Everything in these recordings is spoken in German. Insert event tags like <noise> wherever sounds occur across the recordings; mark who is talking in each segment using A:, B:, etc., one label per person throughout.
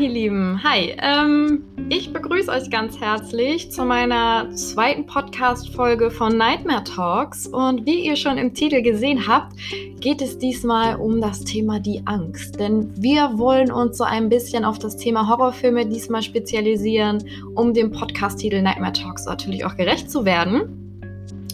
A: ihr Lieben, hi. Ähm, ich begrüße euch ganz herzlich zu meiner zweiten Podcast-Folge von Nightmare Talks. Und wie ihr schon im Titel gesehen habt, geht es diesmal um das Thema die Angst. Denn wir wollen uns so ein bisschen auf das Thema Horrorfilme diesmal spezialisieren, um dem Podcast-Titel Nightmare Talks natürlich auch gerecht zu werden.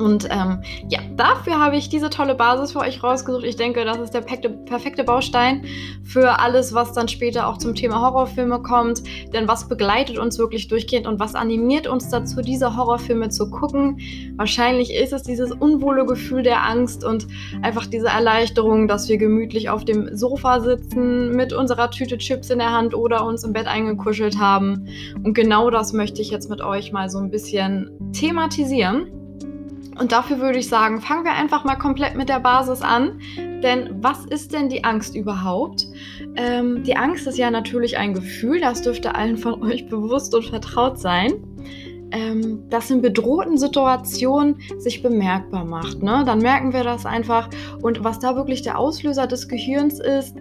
A: Und ähm, ja, dafür habe ich diese tolle Basis für euch rausgesucht. Ich denke, das ist der perfekte Baustein für alles, was dann später auch zum Thema Horrorfilme kommt. Denn was begleitet uns wirklich durchgehend und was animiert uns dazu, diese Horrorfilme zu gucken? Wahrscheinlich ist es dieses unwohle Gefühl der Angst und einfach diese Erleichterung, dass wir gemütlich auf dem Sofa sitzen mit unserer Tüte Chips in der Hand oder uns im Bett eingekuschelt haben. Und genau das möchte ich jetzt mit euch mal so ein bisschen thematisieren. Und dafür würde ich sagen, fangen wir einfach mal komplett mit der Basis an. Denn was ist denn die Angst überhaupt? Ähm, die Angst ist ja natürlich ein Gefühl, das dürfte allen von <laughs> euch bewusst und vertraut sein ähm, das in bedrohten Situationen sich bemerkbar macht. Ne? Dann merken wir das einfach. Und was da wirklich der Auslöser des Gehirns ist,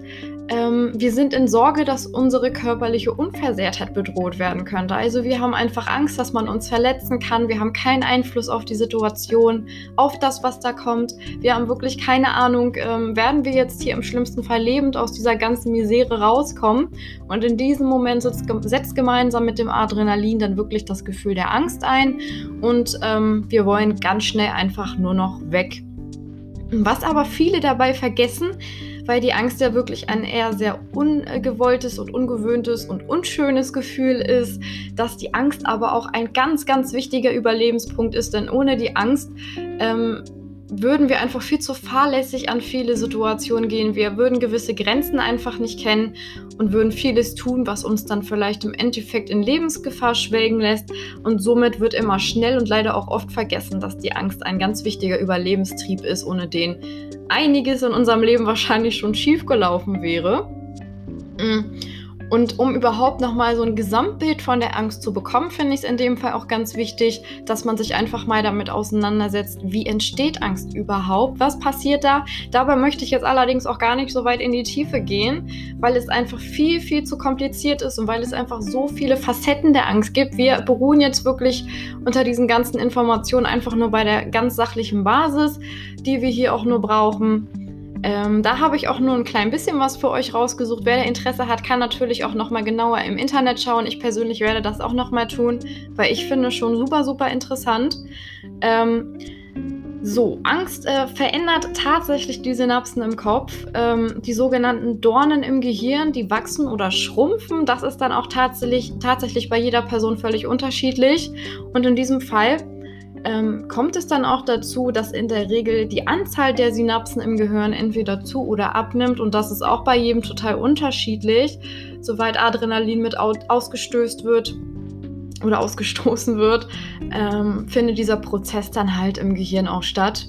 A: ähm, wir sind in Sorge, dass unsere körperliche Unversehrtheit bedroht werden könnte. Also wir haben einfach Angst, dass man uns verletzen kann. Wir haben keinen Einfluss auf die Situation, auf das, was da kommt. Wir haben wirklich keine Ahnung, ähm, werden wir jetzt hier im schlimmsten Fall lebend aus dieser ganzen Misere rauskommen. Und in diesem Moment setzt, gemeinsam mit dem Adrenalin dann wirklich das Gefühl der Angst ein. Und ähm, wir wollen ganz schnell einfach nur noch weg. Was aber viele dabei vergessen, weil die Angst ja wirklich ein eher sehr ungewolltes und ungewöhntes und unschönes Gefühl ist, dass die Angst aber auch ein ganz, ganz wichtiger Überlebenspunkt ist, denn ohne die Angst ähm, würden wir einfach viel zu fahrlässig an viele Situationen gehen. Wir würden gewisse Grenzen einfach nicht kennen und würden vieles tun, was uns dann vielleicht im Endeffekt in Lebensgefahr schwelgen lässt. Und somit wird immer schnell und leider auch oft vergessen, dass die Angst ein ganz wichtiger Überlebenstrieb ist, ohne den einiges in unserem Leben wahrscheinlich schon schief gelaufen wäre. Mm. Und um überhaupt nochmal so ein Gesamtbild von der Angst zu bekommen, finde ich es in dem Fall auch ganz wichtig, dass man sich einfach mal damit auseinandersetzt, wie entsteht Angst überhaupt? Was passiert da? Dabei möchte ich jetzt allerdings auch gar nicht so weit in die Tiefe gehen, weil es einfach viel, viel zu kompliziert ist und weil es einfach so viele Facetten der Angst gibt. Wir beruhen jetzt wirklich unter diesen ganzen Informationen einfach nur bei der ganz sachlichen Basis, die wir hier auch nur brauchen. Ähm, da habe ich auch nur ein klein bisschen was für euch rausgesucht. Wer Interesse hat, kann natürlich auch noch mal genauer im Internet schauen. Ich persönlich werde das auch noch mal tun, weil ich finde schon super, super interessant. Ähm, so, Angst äh, verändert tatsächlich die Synapsen im Kopf. Ähm, die sogenannten Dornen im Gehirn, die wachsen oder schrumpfen. Das ist dann auch tatsächlich, tatsächlich bei jeder Person völlig unterschiedlich. Und in diesem Fall ähm, kommt es dann auch dazu, dass in der Regel die Anzahl der Synapsen im Gehirn entweder zu oder abnimmt und das ist auch bei jedem total unterschiedlich. Soweit Adrenalin mit ausgestößt wird oder ausgestoßen wird, ähm, findet dieser Prozess dann halt im Gehirn auch statt.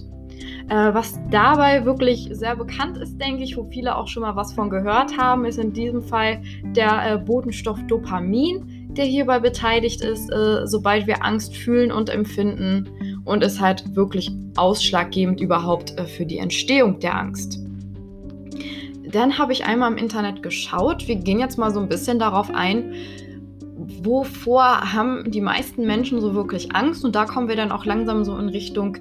A: Äh, was dabei wirklich sehr bekannt ist, denke ich, wo viele auch schon mal was von gehört haben, ist in diesem Fall der äh, Botenstoff Dopamin der hierbei beteiligt ist, äh, sobald wir Angst fühlen und empfinden und ist halt wirklich ausschlaggebend überhaupt äh, für die Entstehung der Angst. Dann habe ich einmal im Internet geschaut. Wir gehen jetzt mal so ein bisschen darauf ein, wovor haben die meisten Menschen so wirklich Angst? Und da kommen wir dann auch langsam so in Richtung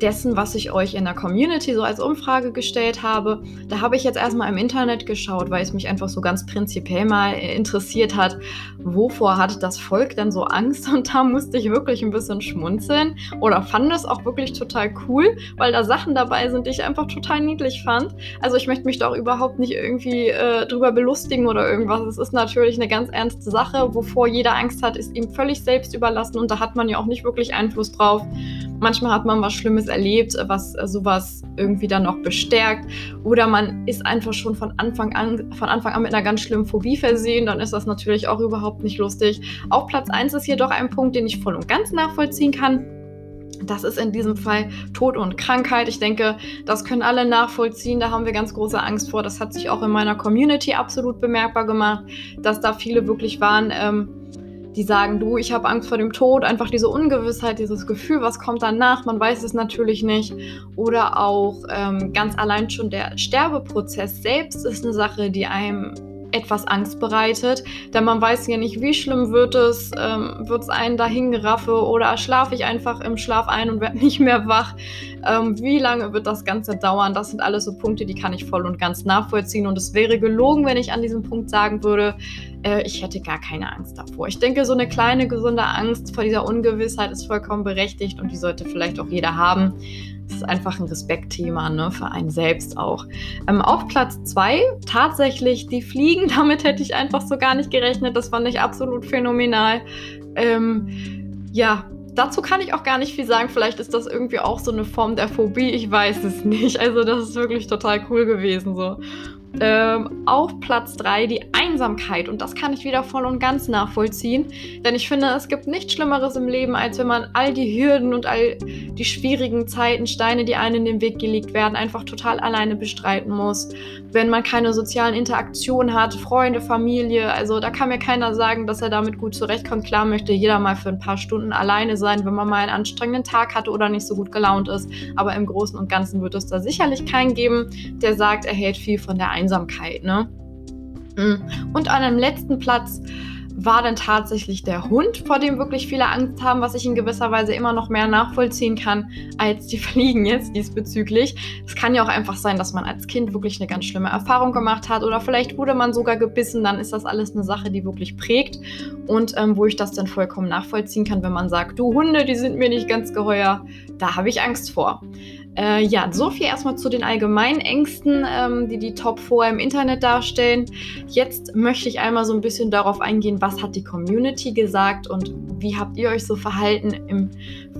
A: dessen, was ich euch in der Community so als Umfrage gestellt habe. Da habe ich jetzt erstmal im Internet geschaut, weil es mich einfach so ganz prinzipiell mal interessiert hat, wovor hat das Volk denn so Angst? Und da musste ich wirklich ein bisschen schmunzeln oder fand es auch wirklich total cool, weil da Sachen dabei sind, die ich einfach total niedlich fand. Also ich möchte mich doch überhaupt nicht irgendwie äh, drüber belustigen oder irgendwas. Es ist natürlich eine ganz ernste Sache, wovor jeder Angst hat, ist ihm völlig selbst überlassen und da hat man ja auch nicht wirklich Einfluss drauf. Manchmal hat man was Schlimmes erlebt, was sowas irgendwie dann noch bestärkt. Oder man ist einfach schon von Anfang an, von Anfang an mit einer ganz schlimmen Phobie versehen. Dann ist das natürlich auch überhaupt nicht lustig. Auf Platz 1 ist hier doch ein Punkt, den ich voll und ganz nachvollziehen kann. Das ist in diesem Fall Tod und Krankheit. Ich denke, das können alle nachvollziehen. Da haben wir ganz große Angst vor. Das hat sich auch in meiner Community absolut bemerkbar gemacht, dass da viele wirklich waren. Ähm, die sagen, du, ich habe Angst vor dem Tod, einfach diese Ungewissheit, dieses Gefühl, was kommt danach, man weiß es natürlich nicht. Oder auch ähm, ganz allein schon der Sterbeprozess selbst ist eine Sache, die einem etwas Angst bereitet. Denn man weiß ja nicht, wie schlimm wird es, ähm, wird es einen dahin geraffe oder schlafe ich einfach im Schlaf ein und werde <laughs> nicht mehr wach. Ähm, wie lange wird das Ganze dauern? Das sind alles so Punkte, die kann ich voll und ganz nachvollziehen. Und es wäre gelogen, wenn ich an diesem Punkt sagen würde, äh, ich hätte gar keine Angst davor. Ich denke, so eine kleine gesunde Angst vor dieser Ungewissheit ist vollkommen berechtigt und die sollte vielleicht auch jeder haben. Das ist einfach ein Respektthema ne, für einen selbst auch. Ähm, auf Platz 2 tatsächlich die Fliegen. <laughs> Damit hätte ich einfach so gar nicht gerechnet. Das fand ich absolut phänomenal. Ähm, ja, dazu kann ich auch gar nicht viel sagen. Vielleicht ist das irgendwie auch so eine Form der Phobie. Ich weiß es nicht. Also das ist wirklich total cool gewesen so. Ähm, auf Platz 3 die Einsamkeit. Und das kann ich wieder voll und ganz nachvollziehen. Denn ich finde, es gibt nichts Schlimmeres im Leben, als wenn man all die Hürden und all die schwierigen Zeiten, Steine, die einem in den Weg gelegt werden, einfach total alleine bestreiten muss. Wenn man keine sozialen Interaktionen hat, Freunde, Familie. Also da kann mir keiner sagen, dass er damit gut zurechtkommt. Klar möchte jeder mal für ein paar Stunden alleine sein, wenn man mal einen anstrengenden Tag hatte oder nicht so gut gelaunt ist. Aber im Großen und Ganzen wird es da sicherlich keinen geben, der sagt, er hält viel von der Einsamkeit Einsamkeit. Ne? Mm. Und an dem letzten Platz war dann tatsächlich der Hund, vor dem wirklich viele Angst haben, was ich in gewisser Weise immer noch mehr nachvollziehen kann als die <laughs> Fliegen jetzt diesbezüglich. Es kann ja auch einfach sein, dass man als Kind wirklich eine ganz schlimme Erfahrung gemacht hat oder vielleicht wurde man sogar gebissen, dann ist das alles eine Sache, die wirklich prägt und ähm, wo ich das dann vollkommen nachvollziehen kann, wenn man sagt, du Hunde, die sind mir nicht ganz geheuer, da habe ich Angst vor. Äh, ja, so viel erstmal zu den allgemeinen Ängsten, ähm, die die Top 4 im Internet darstellen. Jetzt möchte ich einmal so ein bisschen darauf eingehen, was hat die Community gesagt und wie habt ihr euch so verhalten im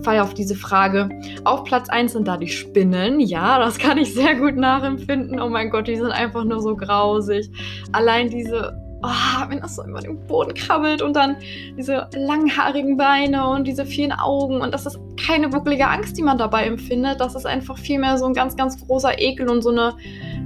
A: Fall auf diese Frage. Auf Platz 1 sind da die Spinnen. Ja, das kann ich sehr gut nachempfinden. Oh mein Gott, die sind einfach nur so grausig. Allein diese oh, wenn das so über den Boden krabbelt und dann diese langhaarigen Beine und diese vielen Augen und das ist keine wirkliche Angst, die man dabei empfindet. Das ist einfach vielmehr so ein ganz, ganz großer Ekel und so eine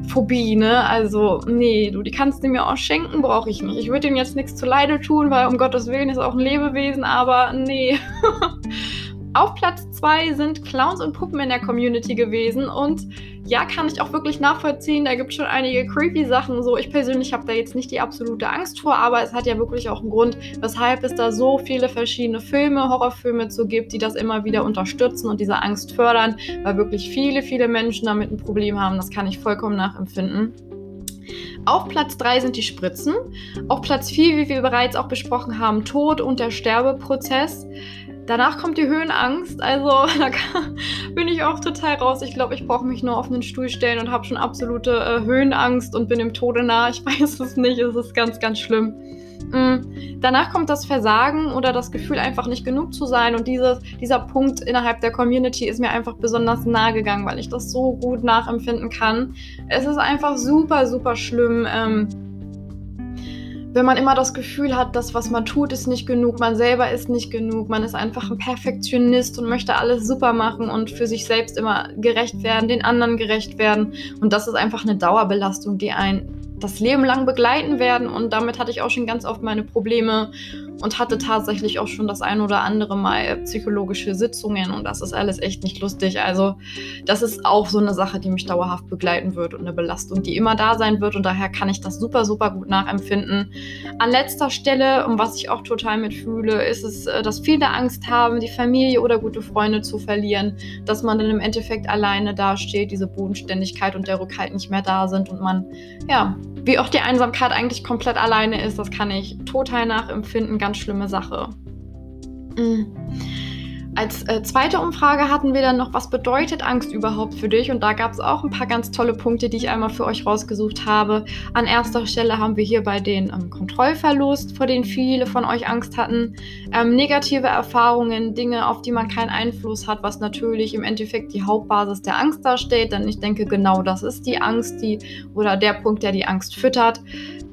A: Phobie, ne? Also, nee, du, die kannst du mir auch schenken, brauche ich nicht. Ich würde ihm jetzt nichts zu Leide tun, weil um Gottes Willen ist auch ein Lebewesen, aber nee. <laughs> Auf Platz 2 sind Clowns und Puppen in der Community gewesen und ja, kann ich auch wirklich nachvollziehen. Da gibt es schon einige creepy Sachen. So, ich persönlich habe da jetzt nicht die absolute Angst vor, aber es hat ja wirklich auch einen Grund, weshalb es da so viele verschiedene Filme, Horrorfilme zu gibt, die das immer wieder unterstützen und diese Angst fördern, weil wirklich viele, viele Menschen damit ein Problem haben. Das kann ich vollkommen nachempfinden. Auf Platz 3 sind die Spritzen. Auf Platz 4, wie wir bereits auch besprochen haben, Tod und der Sterbeprozess. Danach kommt die Höhenangst. Also <laughs> da bin ich auch total raus. Ich glaube, ich brauche mich nur auf einen Stuhl stellen und habe schon absolute äh, Höhenangst und bin dem Tode nah. Ich <laughs> weiß es nicht. Es ist ganz, ganz schlimm. Mhm. Danach kommt das Versagen oder das Gefühl, einfach nicht genug zu sein. Und dieses, dieser Punkt innerhalb der Community ist mir einfach besonders nahe gegangen, weil ich das so gut nachempfinden kann. Es ist einfach super, super schlimm. Ähm, wenn man immer das Gefühl hat, das, was man tut, ist nicht genug, man selber ist nicht genug, man ist einfach ein Perfektionist und möchte alles super machen und für sich selbst immer gerecht werden, den anderen gerecht werden. Und das ist einfach eine Dauerbelastung, die einen das Leben lang begleiten werden. Und damit hatte ich auch schon ganz oft meine Probleme und hatte tatsächlich auch schon das ein oder andere Mal psychologische Sitzungen. Und das ist alles echt nicht lustig. Also das ist auch so eine Sache, die mich dauerhaft begleiten wird und eine Belastung, die immer da sein wird. Und daher kann ich das super, super gut nachempfinden. An letzter Stelle, um was ich auch total mitfühle, ist es, äh, dass viele Angst haben, die Familie oder gute Freunde zu verlieren, dass man dann im Endeffekt alleine dasteht, diese Bodenständigkeit und der Rückhalt nicht mehr da sind und man ja wie auch die Einsamkeit eigentlich komplett alleine ist, das kann ich total nachempfinden. Ganz schlimme Sache. Mhm. Als äh, zweite Umfrage hatten wir dann noch, was bedeutet Angst überhaupt für dich? Und da gab es auch ein paar ganz tolle Punkte, die ich einmal für euch rausgesucht habe. An erster Stelle haben wir hier bei den ähm, Kontrollverlust, vor dem viele von euch Angst hatten. Ähm, negative Erfahrungen, Dinge, auf die man keinen Einfluss hat, was natürlich im Endeffekt die Hauptbasis der Angst darstellt. Denn ich denke, genau das ist die Angst, die oder der Punkt, der die Angst füttert.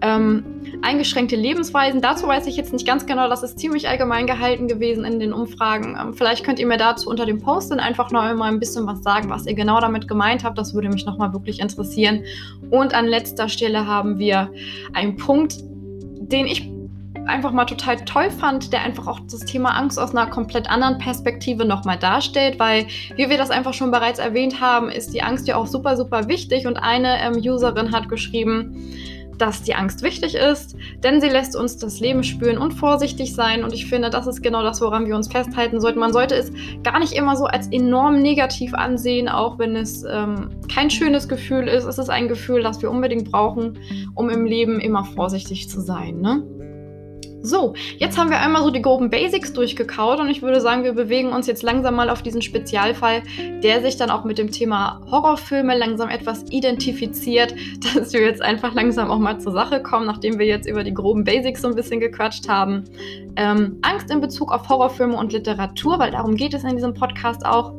A: Ähm, eingeschränkte Lebensweisen. Dazu weiß ich jetzt nicht ganz genau, das ist ziemlich allgemein gehalten gewesen in den Umfragen. Ähm, vielleicht könnt ihr mir dazu unter dem Post dann einfach noch mal ein bisschen was sagen, was ihr genau damit gemeint habt. Das würde mich noch mal wirklich interessieren. Und an letzter Stelle haben wir einen Punkt, den ich einfach mal total toll fand, der einfach auch das Thema Angst aus einer komplett anderen Perspektive nochmal darstellt, weil, wie wir das einfach schon bereits erwähnt haben, ist die Angst ja auch super, super wichtig und eine ähm, Userin hat geschrieben, dass die Angst wichtig ist, denn sie lässt uns das Leben spüren und vorsichtig sein. Und ich finde, das ist genau das, woran wir uns festhalten sollten. Man sollte es gar nicht immer so als enorm negativ ansehen, auch wenn es ähm, kein schönes Gefühl ist. Es ist ein Gefühl, das wir unbedingt brauchen, um im Leben immer vorsichtig zu sein. Ne? So, jetzt haben wir einmal so die groben Basics durchgekaut und ich würde sagen, wir bewegen uns jetzt langsam mal auf diesen Spezialfall, der sich dann auch mit dem Thema Horrorfilme langsam etwas identifiziert, <laughs> dass wir jetzt einfach langsam auch mal zur Sache kommen, nachdem wir jetzt über die groben Basics so ein bisschen gequatscht haben. Ähm, Angst in Bezug auf Horrorfilme und Literatur, weil darum geht es in diesem Podcast auch.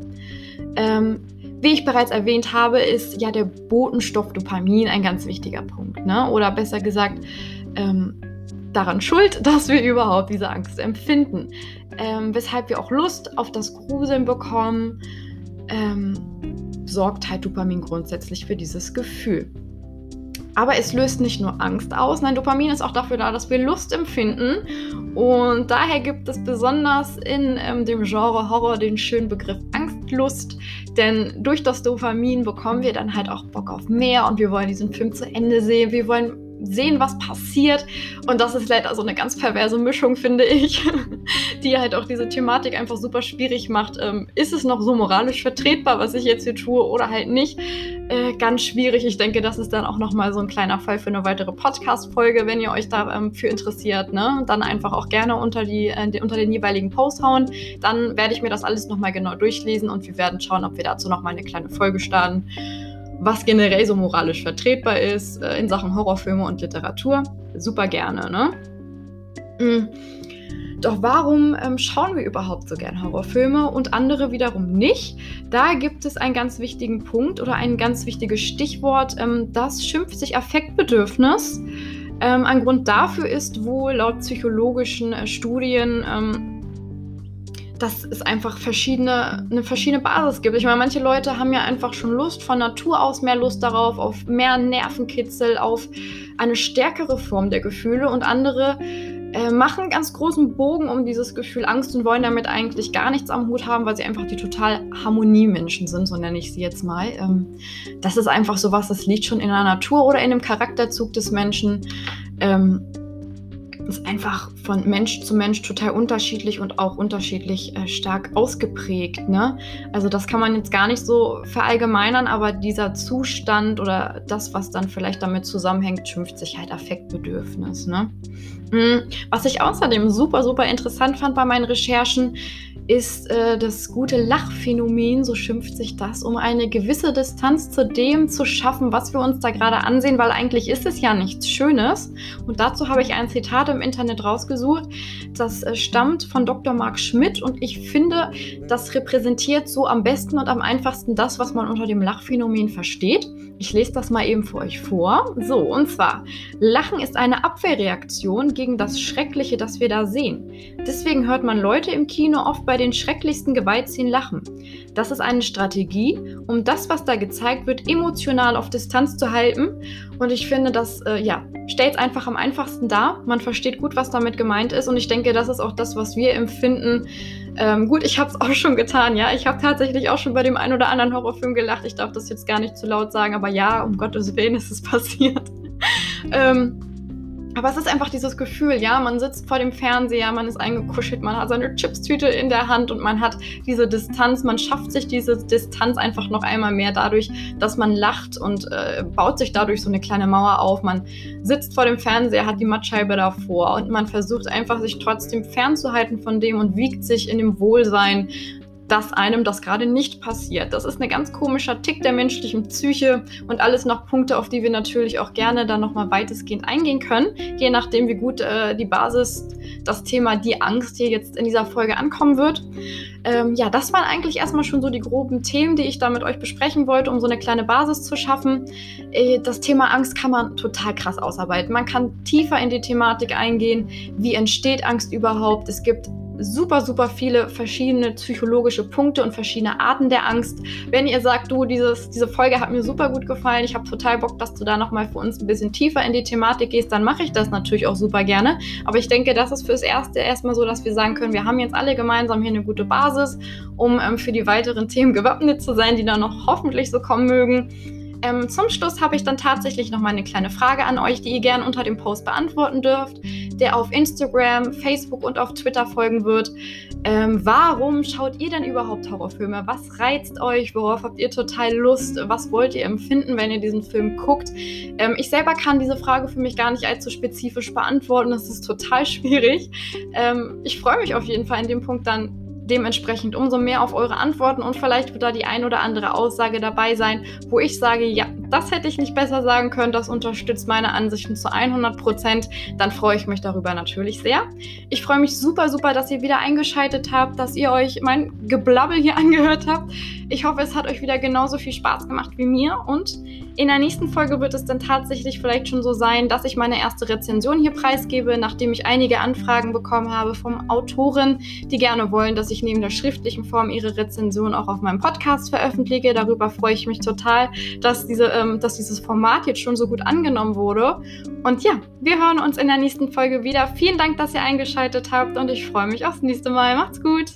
A: Ähm, wie ich bereits erwähnt habe, ist ja der Botenstoff Dopamin ein ganz wichtiger Punkt. Ne? Oder besser gesagt, ähm, daran schuld, <laughs> dass wir überhaupt diese Angst empfinden. Ähm, weshalb wir auch Lust auf das Gruseln bekommen, ähm, sorgt halt Dopamin grundsätzlich für dieses Gefühl. Aber es löst nicht nur Angst aus, nein, Dopamin ist auch dafür da, dass wir Lust empfinden. Und daher gibt es besonders in ähm, dem Genre Horror den schönen Begriff Angstlust. Denn durch das Dopamin bekommen wir dann halt auch Bock auf mehr und wir wollen diesen Film zu Ende sehen. Wir wollen sehen, was passiert. Und das ist leider so eine ganz perverse Mischung, finde ich, <laughs> die halt auch diese Thematik einfach super schwierig macht. Ähm, ist es noch so moralisch vertretbar, was ich jetzt hier tue, oder halt nicht? Äh, ganz schwierig. Ich denke, das ist dann auch nochmal so ein kleiner Fall für eine weitere Podcast-Folge, wenn ihr euch dafür ähm, interessiert. Ne? Dann einfach auch gerne unter, die, äh, unter den jeweiligen Post hauen. Dann werde ich mir das alles nochmal genau durchlesen und wir werden schauen, ob wir dazu nochmal eine kleine Folge starten was generell so moralisch vertretbar ist äh, in Sachen Horrorfilme und Literatur. Super gerne, ne? Mhm. Doch warum ähm, schauen wir überhaupt so gern Horrorfilme und andere wiederum nicht? Da gibt es einen ganz wichtigen Punkt oder ein ganz wichtiges Stichwort, ähm, das schimpft sich Affektbedürfnis. Ähm, ein Grund dafür ist wohl laut psychologischen äh, Studien ähm, dass es einfach verschiedene, eine verschiedene Basis gibt. Ich meine, manche Leute haben ja einfach schon Lust von Natur aus mehr Lust darauf, auf mehr Nervenkitzel, auf eine stärkere Form der Gefühle und andere äh, machen ganz großen Bogen um dieses Gefühl Angst und wollen damit eigentlich gar nichts am Hut haben, weil sie einfach die total Harmoniemenschen sind, so nenne ich sie jetzt mal. Ähm, das ist einfach so was, das liegt schon in der Natur oder in dem Charakterzug des Menschen. Ähm, ist einfach von Mensch zu Mensch total unterschiedlich und auch unterschiedlich äh, stark ausgeprägt. Ne? Also das kann man jetzt gar nicht so verallgemeinern, aber dieser Zustand oder das, was dann vielleicht damit zusammenhängt, schimpft sich halt Affektbedürfnis. Ne? Mhm. Was ich außerdem super, super interessant fand bei meinen Recherchen, ist äh, das gute Lachphänomen, so schimpft sich das, um eine gewisse Distanz zu dem zu schaffen, was wir uns da gerade ansehen, weil eigentlich ist es ja nichts Schönes. Und dazu habe ich ein Zitat im Internet rausgesucht, das äh, stammt von Dr. Marc Schmidt und ich finde, das repräsentiert so am besten und am einfachsten das, was man unter dem Lachphänomen versteht. Ich lese das mal eben für euch vor. So, und zwar, Lachen ist eine Abwehrreaktion gegen das Schreckliche, das wir da sehen. Deswegen hört man Leute im Kino oft bei den schrecklichsten Gewaltszenen lachen. Das ist eine Strategie, um das, was da gezeigt wird, emotional auf Distanz zu halten. Und ich finde, das äh, ja, stellt es einfach am einfachsten dar. Man versteht gut, was damit gemeint ist. Und ich denke, das ist auch das, was wir empfinden, ähm, gut, ich habe es <laughs> auch schon getan, ja. Ich habe tatsächlich auch schon bei dem einen oder anderen Horrorfilm gelacht. Ich darf das jetzt gar nicht zu laut sagen, aber ja, um Gottes Willen ist es <laughs> passiert. ähm, aber es ist einfach dieses Gefühl, ja, man sitzt vor dem Fernseher, man ist eingekuschelt, man hat seine Chipstüte in der Hand und man hat diese Distanz, man schafft sich diese Distanz einfach noch einmal mehr dadurch, dass man lacht und äh, baut sich dadurch so eine kleine Mauer auf. Man sitzt vor dem Fernseher, hat die Mattscheibe davor und man versucht einfach sich trotzdem fernzuhalten von dem und wiegt sich in dem Wohlsein dass einem das gerade nicht passiert. Das ist ein ganz komischer Tick der menschlichen Psyche und alles noch Punkte, auf die wir natürlich auch gerne dann nochmal weitestgehend eingehen können, je nachdem, wie gut äh, die Basis, das Thema die Angst hier jetzt in dieser Folge ankommen wird. Ähm, ja, das waren eigentlich erstmal schon so die groben Themen, die ich da mit euch besprechen wollte, um so eine kleine Basis zu schaffen. Äh, das Thema Angst kann man total krass ausarbeiten. Man kann tiefer in die Thematik eingehen. Wie entsteht Angst überhaupt? Es gibt super, super viele verschiedene psychologische Punkte und verschiedene Arten der Angst. Wenn ihr sagt, du, dieses, diese Folge hat mir super gut gefallen, ich habe total Bock, dass du da nochmal für uns ein bisschen tiefer in die Thematik gehst, dann mache ich das natürlich auch super gerne. Aber ich denke, das ist fürs Erste erstmal so, dass wir sagen können, wir haben jetzt alle gemeinsam hier eine gute Basis, um ähm, für die weiteren Themen gewappnet zu sein, die dann noch hoffentlich so kommen mögen. Ähm, zum Schluss habe ich dann tatsächlich noch mal eine kleine Frage an euch, die ihr gerne unter dem Post beantworten dürft, der auf Instagram, Facebook und auf Twitter folgen wird. Ähm, warum schaut ihr denn überhaupt Horrorfilme? Was reizt euch? Worauf habt ihr total Lust? Was wollt ihr empfinden, wenn ihr diesen Film guckt? Ähm, ich selber kann diese Frage für mich gar nicht allzu spezifisch beantworten. Das ist total <laughs> schwierig. Ähm, ich freue mich auf jeden Fall in dem Punkt dann dementsprechend umso mehr auf eure Antworten und vielleicht wird da die ein oder andere Aussage dabei sein, wo ich sage, ja, das hätte ich nicht besser sagen können, das unterstützt meine Ansichten zu 100 Prozent, dann freue ich mich darüber natürlich sehr. Ich freue mich super, super, dass ihr wieder eingeschaltet habt, dass ihr euch mein Geblabbel hier <laughs> angehört habt. Ich hoffe, es hat euch wieder genauso viel Spaß gemacht wie mir und in der nächsten Folge wird es dann tatsächlich vielleicht schon so sein, dass ich meine erste Rezension hier preisgebe, nachdem ich einige Anfragen bekommen habe vom Autoren, die gerne wollen, dass ich neben der schriftlichen Form ihre Rezension auch auf meinem Podcast veröffentliche. Darüber freue ich mich total, dass diese ähm, dass dieses Format jetzt schon so gut angenommen wurde. Und ja, wir hören uns in der nächsten Folge wieder. Vielen Dank, dass ihr eingeschaltet habt und ich freue mich aufs nächste Mal. Macht's gut!